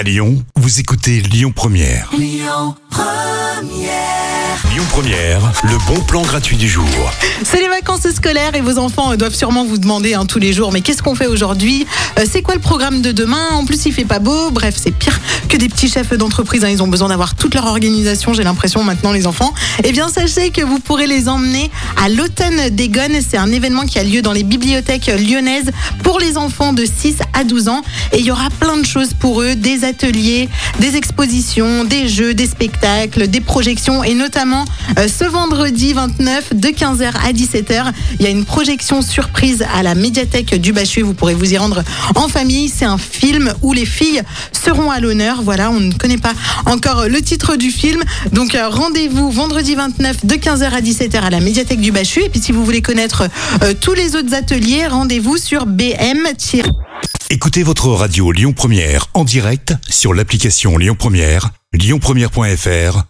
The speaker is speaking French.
À Lyon, vous écoutez Lyon Première. Lyon Première, le bon plan gratuit du jour. C'est les vacances scolaires et vos enfants doivent sûrement vous demander hein, tous les jours mais qu'est-ce qu'on fait aujourd'hui Euh, C'est quoi le programme de demain En plus il fait pas beau, bref c'est pire que des petits chefs d'entreprise, hein. ils ont besoin d'avoir toute leur organisation j'ai l'impression maintenant les enfants. Eh bien sachez que vous pourrez les emmener à l'automne des Gones, c'est un événement qui a lieu dans les bibliothèques lyonnaises pour les enfants de 6 à 12 ans et il y aura plein de choses pour eux, des ateliers, des expositions, des jeux, des spectacles, des projections et notamment ce vendredi 29 de 15h à 17h, il y a une projection surprise à la médiathèque du Bachuet. Vous pourrez vous y rendre en famille. C'est un film où les filles seront à l'honneur. Voilà, on ne connaît pas encore le titre du film. Donc euh, rendez-vous vendredi 29 de 15h à 17h à la médiathèque du Bachuet. Et puis si vous voulez connaître euh, tous les autres ateliers, rendez-vous sur bm Écoutez votre radio Lyon Première en direct sur l'application Lyon Première, lyonpremière.fr